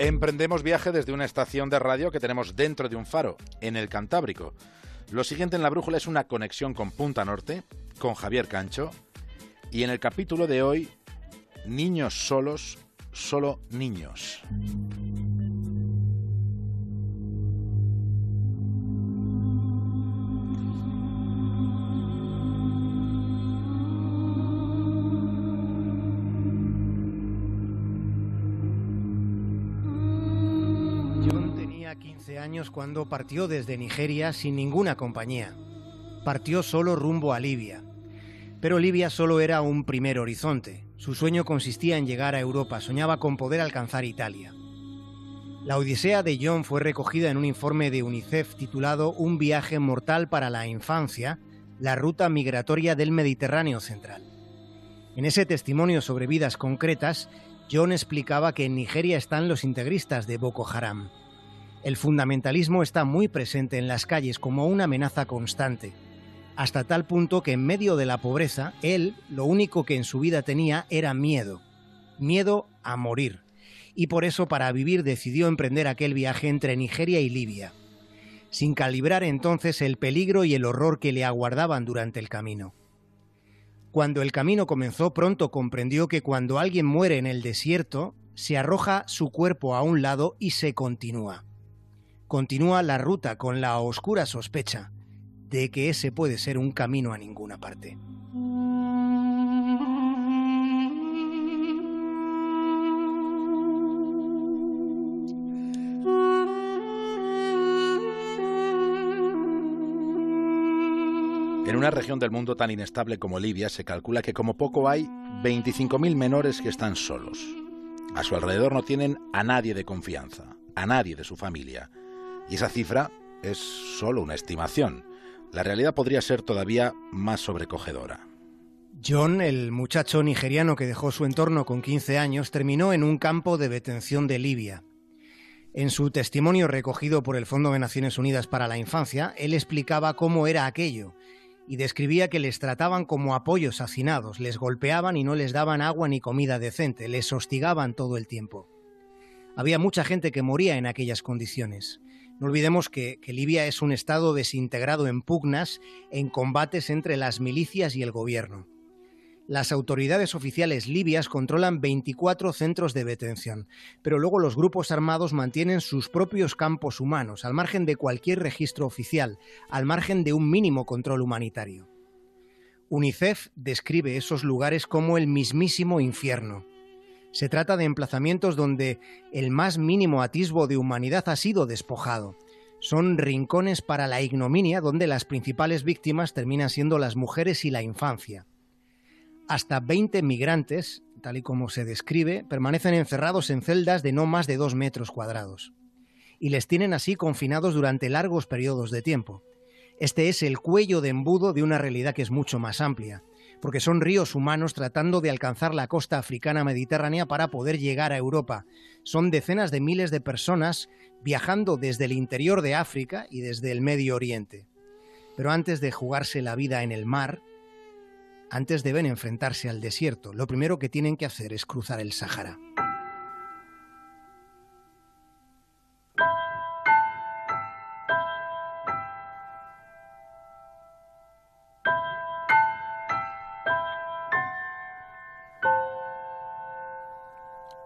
Emprendemos viaje desde una estación de radio que tenemos dentro de un faro, en el Cantábrico. Lo siguiente en la brújula es una conexión con Punta Norte, con Javier Cancho, y en el capítulo de hoy, niños solos, solo niños. Años cuando partió desde Nigeria sin ninguna compañía. Partió solo rumbo a Libia. Pero Libia solo era un primer horizonte. Su sueño consistía en llegar a Europa, soñaba con poder alcanzar Italia. La odisea de John fue recogida en un informe de UNICEF titulado Un viaje mortal para la infancia, la ruta migratoria del Mediterráneo central. En ese testimonio sobre vidas concretas, John explicaba que en Nigeria están los integristas de Boko Haram. El fundamentalismo está muy presente en las calles como una amenaza constante, hasta tal punto que en medio de la pobreza, él lo único que en su vida tenía era miedo, miedo a morir, y por eso para vivir decidió emprender aquel viaje entre Nigeria y Libia, sin calibrar entonces el peligro y el horror que le aguardaban durante el camino. Cuando el camino comenzó pronto comprendió que cuando alguien muere en el desierto, se arroja su cuerpo a un lado y se continúa continúa la ruta con la oscura sospecha de que ese puede ser un camino a ninguna parte. En una región del mundo tan inestable como Libia se calcula que como poco hay 25.000 menores que están solos. A su alrededor no tienen a nadie de confianza, a nadie de su familia, y esa cifra es solo una estimación. La realidad podría ser todavía más sobrecogedora. John, el muchacho nigeriano que dejó su entorno con 15 años, terminó en un campo de detención de Libia. En su testimonio recogido por el Fondo de Naciones Unidas para la Infancia, él explicaba cómo era aquello y describía que les trataban como apoyos hacinados, les golpeaban y no les daban agua ni comida decente, les hostigaban todo el tiempo. Había mucha gente que moría en aquellas condiciones. No olvidemos que, Libia es un estado desintegrado en pugnas, en combates entre las milicias y el gobierno. Las autoridades oficiales libias controlan 24 centros de detención, pero luego los grupos armados mantienen sus propios campos humanos, al margen de cualquier registro oficial, al margen de un mínimo control humanitario. UNICEF describe esos lugares como el mismísimo infierno. Se trata de emplazamientos donde el más mínimo atisbo de humanidad ha sido despojado. Son rincones para la ignominia donde las principales víctimas terminan siendo las mujeres y la infancia. Hasta 20 migrantes, tal y como se describe, permanecen encerrados en celdas de no más de dos metros cuadrados. Y les tienen así confinados durante largos periodos de tiempo. Este es el cuello de embudo de una realidad que es mucho más amplia porque son ríos humanos tratando de alcanzar la costa africana mediterránea para poder llegar a Europa. Son decenas de miles de personas viajando desde el interior de África y desde el Medio Oriente. Pero antes de jugarse la vida en el mar, antes deben enfrentarse al desierto. Lo primero que tienen que hacer es cruzar el Sáhara.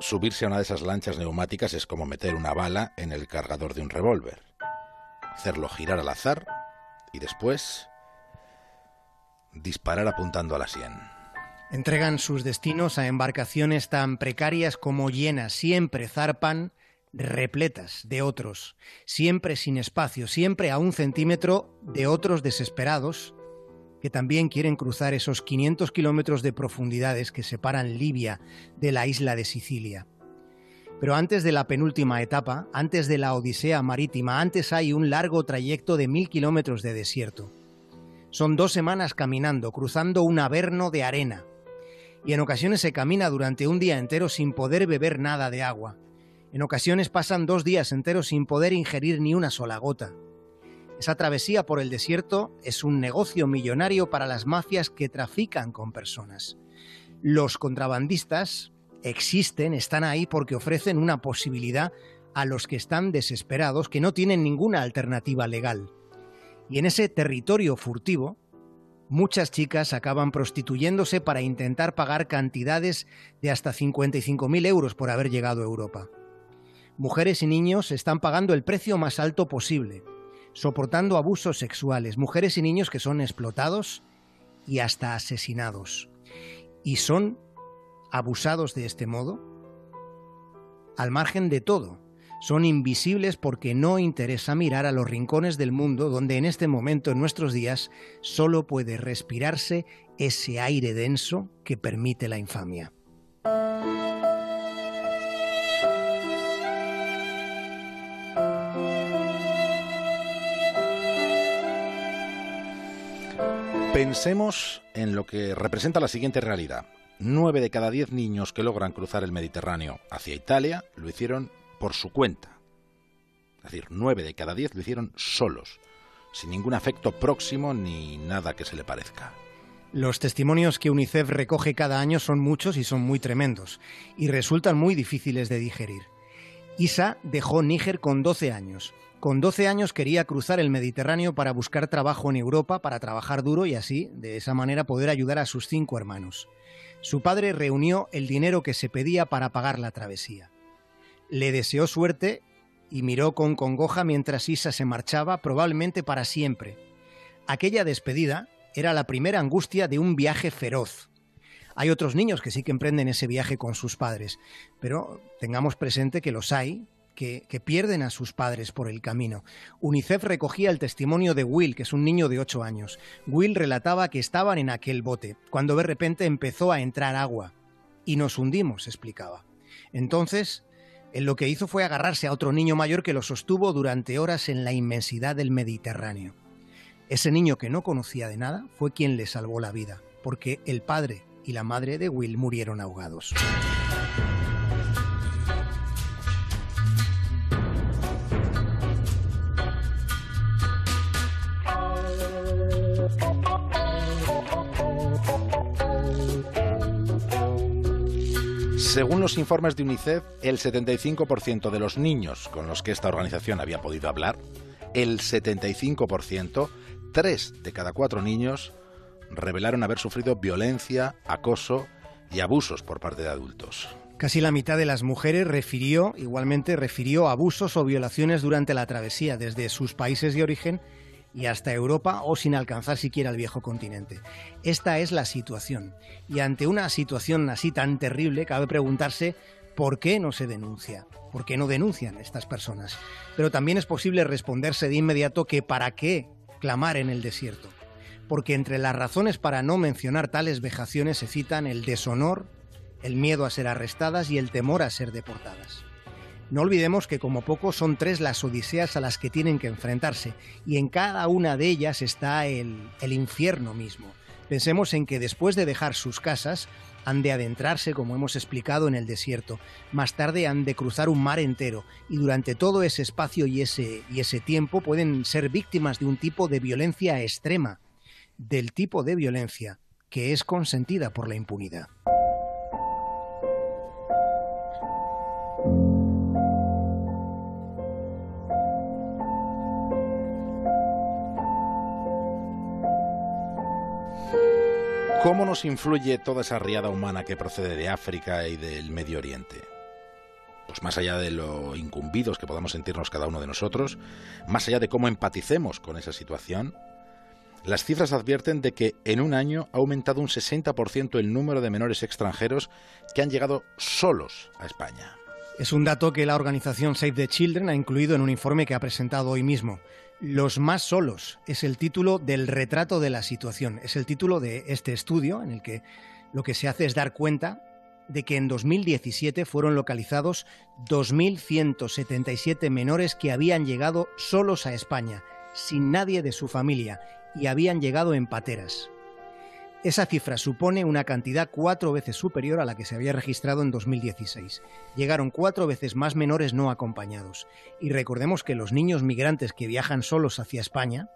Subirse a una de esas lanchas neumáticas es como meter una bala en el cargador de un revólver. Hacerlo girar al azar y después disparar apuntando a la sien. Entregan sus destinos a embarcaciones tan precarias como llenas, siempre zarpan repletas de otros, siempre sin espacio, siempre a un centímetro de otros desesperados que también quieren cruzar esos 500 kilómetros de profundidades que separan Libia de la isla de Sicilia. Pero antes de la penúltima etapa, antes de la Odisea marítima, antes hay un largo trayecto de mil kilómetros de desierto. Son dos semanas caminando, cruzando un averno de arena. Y en ocasiones se camina durante un día entero sin poder beber nada de agua. En ocasiones pasan dos días enteros sin poder ingerir ni una sola gota. Esa travesía por el desierto es un negocio millonario para las mafias que trafican con personas. Los contrabandistas existen, están ahí porque ofrecen una posibilidad a los que están desesperados, que no tienen ninguna alternativa legal. Y en ese territorio furtivo, muchas chicas acaban prostituyéndose para intentar pagar cantidades de hasta 55.000 euros por haber llegado a Europa. Mujeres y niños están pagando el precio más alto posible, soportando abusos sexuales, mujeres y niños que son explotados y hasta asesinados. Y son abusados de este modo al margen de todo. Son invisibles porque no interesa mirar a los rincones del mundo donde en este momento, en nuestros días, solo puede respirarse ese aire denso que permite la infamia. Pensemos en lo que representa la siguiente realidad. Nueve de cada diez niños que logran cruzar el Mediterráneo hacia Italia lo hicieron por su cuenta. Es decir, nueve de cada diez lo hicieron solos, sin ningún afecto próximo ni nada que se le parezca. Los testimonios que UNICEF recoge cada año son muchos y son muy tremendos, y resultan muy difíciles de digerir. Isa dejó Níger con 12 años. Con 12 años quería cruzar el Mediterráneo para buscar trabajo en Europa, para trabajar duro y así, de esa manera, poder ayudar a sus cinco hermanos. Su padre reunió el dinero que se pedía para pagar la travesía. Le deseó suerte y miró con congoja mientras Isa se marchaba, probablemente para siempre. Aquella despedida era la primera angustia de un viaje feroz. Hay otros niños que sí que emprenden ese viaje con sus padres, pero tengamos presente que los hay, que, pierden a sus padres por el camino. UNICEF recogía el testimonio de Will, que es un niño de 8 años. Will relataba que estaban en aquel bote, cuando de repente empezó a entrar agua. Y nos hundimos, explicaba. Entonces, él lo que hizo fue agarrarse a otro niño mayor que lo sostuvo durante horas en la inmensidad del Mediterráneo. Ese niño que no conocía de nada fue quien le salvó la vida, porque el padre y la madre de Will murieron ahogados. Según los informes de UNICEF, el 75% de los niños con los que esta organización había podido hablar, el 75%, tres de cada cuatro niños, revelaron haber sufrido violencia, acoso y abusos por parte de adultos. Casi la mitad de las mujeres refirió, igualmente refirió abusos o violaciones durante la travesía desde sus países de origen y hasta Europa o sin alcanzar siquiera el viejo continente. Esta es la situación. Y ante una situación así tan terrible, cabe preguntarse por qué no se denuncia, por qué no denuncian estas personas. Pero también es posible responderse de inmediato que para qué clamar en el desierto. Porque entre las razones para no mencionar tales vejaciones se citan el deshonor, el miedo a ser arrestadas y el temor a ser deportadas. No olvidemos que como poco son tres las odiseas a las que tienen que enfrentarse, y en cada una de ellas está el, infierno mismo. Pensemos en que después de dejar sus casas, han de adentrarse, como hemos explicado, en el desierto. Más tarde han de cruzar un mar entero y durante todo ese espacio y ese, y ese tiempo pueden ser víctimas de un tipo de violencia extrema, del tipo de violencia que es consentida por la impunidad. ¿Cómo nos influye toda esa riada humana que procede de África y del Medio Oriente? Pues más allá de lo incumbidos que podamos sentirnos cada uno de nosotros, más allá de cómo empaticemos con esa situación, las cifras advierten de que en un año ha aumentado un 60% el número de menores extranjeros que han llegado solos a España. Es un dato que la organización Save the Children ha incluido en un informe que ha presentado hoy mismo. Los más solos es el título del retrato de la situación, es el título de este estudio en el que lo que se hace es dar cuenta de que en 2017 fueron localizados 2.177 menores que habían llegado solos a España, sin nadie de su familia, y habían llegado en pateras. Esa cifra supone una cantidad cuatro veces superior a la que se había registrado en 2016. Llegaron cuatro veces más menores no acompañados. Y recordemos que los niños migrantes que viajan solos hacia España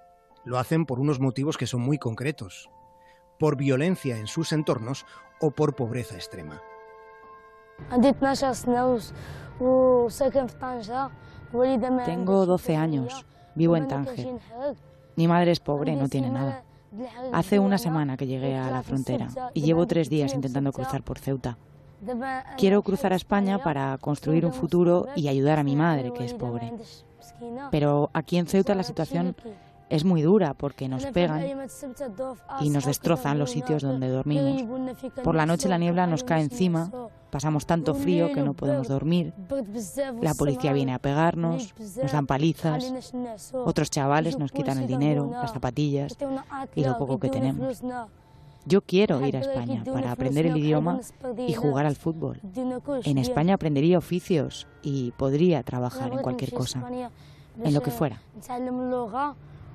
lo hacen por unos motivos que son muy concretos. Por violencia en sus entornos o por pobreza extrema. Tengo 12 años, vivo en Tánger. Mi madre es pobre, no tiene nada. Hace una semana que llegué a la frontera y llevo tres días intentando cruzar por Ceuta. Quiero cruzar a España para construir un futuro y ayudar a mi madre, que es pobre. Pero aquí en Ceuta la situación es muy dura porque nos pegan y nos destrozan los sitios donde dormimos. Por la noche la niebla nos cae encima, pasamos tanto frío que no podemos dormir, la policía viene a pegarnos, nos dan palizas, otros chavales nos quitan el dinero, las zapatillas y lo poco que tenemos. Yo quiero ir a España para aprender el idioma y jugar al fútbol. En España aprendería oficios y podría trabajar en cualquier cosa, en lo que fuera.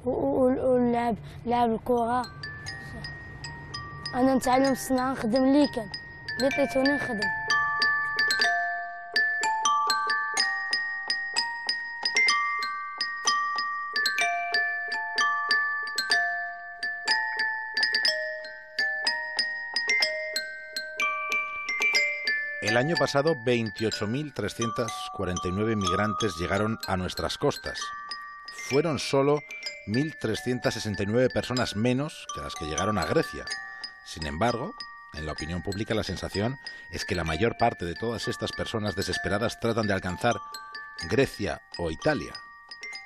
ولعب لعب الكرة أنا نتعلم الصناعة نخدم ليكن اللي عطيتوني نخدم El año pasado, 28.349 migrantes llegaron a nuestras costas. Fueron solo 1.369 personas menos que las que llegaron a Grecia. Sin embargo, en la opinión pública la sensación es que la mayor parte de todas estas personas desesperadas tratan de alcanzar Grecia o Italia.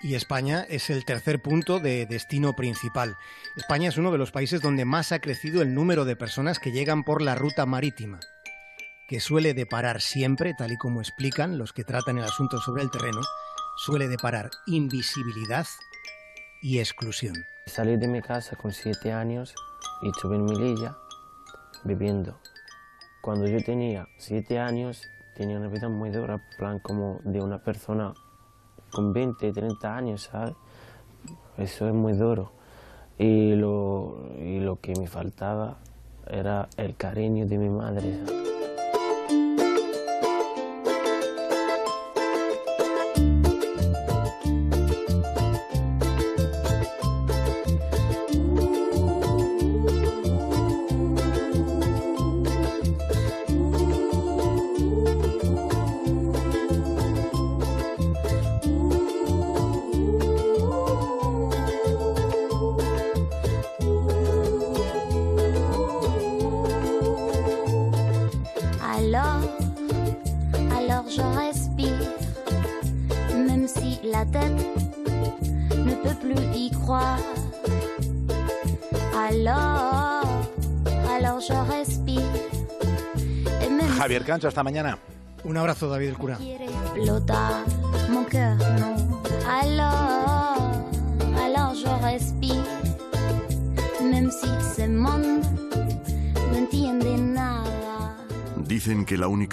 Y España es el tercer punto de destino principal. España es uno de los países donde más ha crecido el número de personas que llegan por la ruta marítima, que suele deparar siempre, tal y como explican los que tratan el asunto sobre el terreno, suele deparar invisibilidad y exclusión. Salí de mi casa con siete años y estuve en Mililla viviendo. Cuando yo tenía siete años tenía una vida muy dura, plan como de una persona con 20, 30 años, ¿sabes? Eso es muy duro. Y lo, y lo que me faltaba era el cariño de mi madre. Javier Cancho, hasta mañana. Un abrazo, David el cura. Dicen que la única